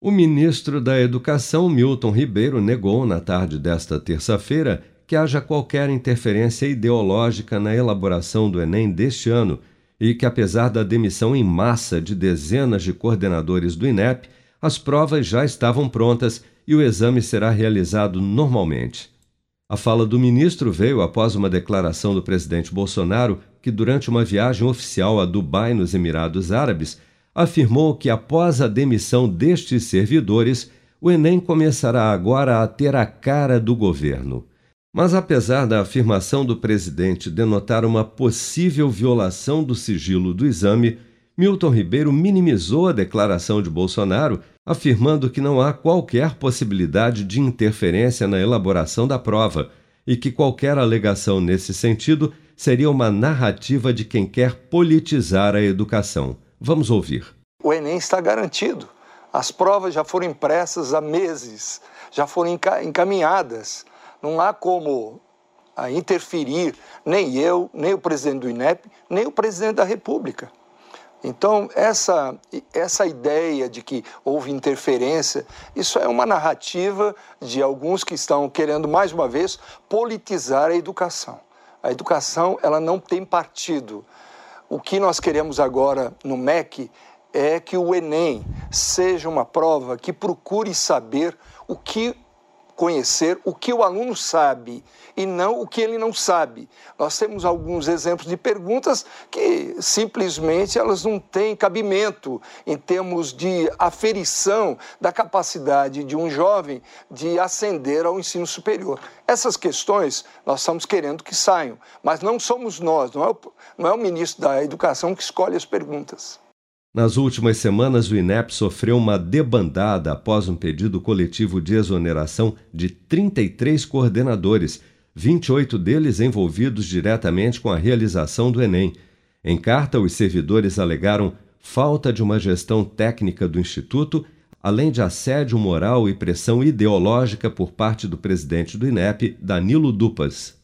O ministro da Educação, Milton Ribeiro, negou na tarde desta terça-feira que haja qualquer interferência ideológica na elaboração do Enem deste ano e que, apesar da demissão em massa de dezenas de coordenadores do INEP, as provas já estavam prontas e o exame será realizado normalmente. A fala do ministro veio após uma declaração do presidente Bolsonaro que, durante uma viagem oficial a Dubai, nos Emirados Árabes, afirmou que, após a demissão destes servidores, o Enem começará agora a ter a cara do governo. Mas, apesar da afirmação do presidente denotar uma possível violação do sigilo do exame, Milton Ribeiro minimizou a declaração de Bolsonaro, afirmando que não há qualquer possibilidade de interferência na elaboração da prova e que qualquer alegação nesse sentido seria uma narrativa de quem quer politizar a educação. Vamos ouvir. O Enem está garantido. As provas já foram impressas há meses, já foram encaminhadas. Não há como ah, interferir, nem eu, nem o presidente do INEP, nem o presidente da República. Então, essa, essa ideia de que houve interferência, isso é uma narrativa de alguns que estão querendo, mais uma vez, politizar a educação. A educação ela não tem partido. O que nós queremos agora no MEC é que o Enem seja uma prova que procure saber o que conhecer o que o aluno sabe e não o que ele não sabe. Nós temos alguns exemplos de perguntas que simplesmente elas não têm cabimento em termos de aferição da capacidade de um jovem de ascender ao ensino superior. Essas questões nós estamos querendo que saiam, mas não somos nós, não é o, não é o ministro da Educação que escolhe as perguntas. Nas últimas semanas, o INEP sofreu uma debandada após um pedido coletivo de exoneração de 33 coordenadores, 28 deles envolvidos diretamente com a realização do Enem. Em carta, os servidores alegaram falta de uma gestão técnica do Instituto, além de assédio moral e pressão ideológica por parte do presidente do INEP, Danilo Dupas.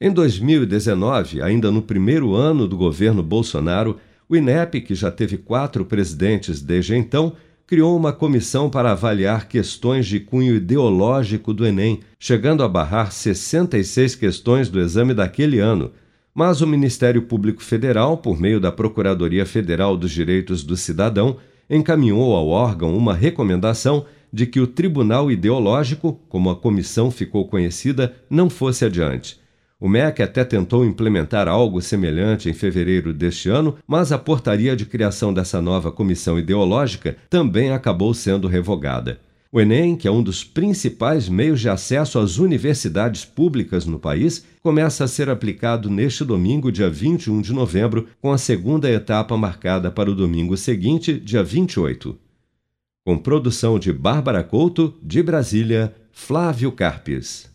Em 2019, ainda no primeiro ano do governo Bolsonaro, o INEP, que já teve quatro presidentes desde então, criou uma comissão para avaliar questões de cunho ideológico do Enem, chegando a barrar 66 questões do exame daquele ano. Mas o Ministério Público Federal, por meio da Procuradoria Federal dos Direitos do Cidadão, encaminhou ao órgão uma recomendação de que o Tribunal Ideológico, como a comissão ficou conhecida, não fosse adiante. O MEC até tentou implementar algo semelhante em fevereiro deste ano, mas a portaria de criação dessa nova comissão ideológica também acabou sendo revogada. O Enem, que é um dos principais meios de acesso às universidades públicas no país, começa a ser aplicado neste domingo, dia 21 de novembro, com a segunda etapa marcada para o domingo seguinte, dia 28. Com produção de Bárbara Couto, de Brasília, Flávio Carpes.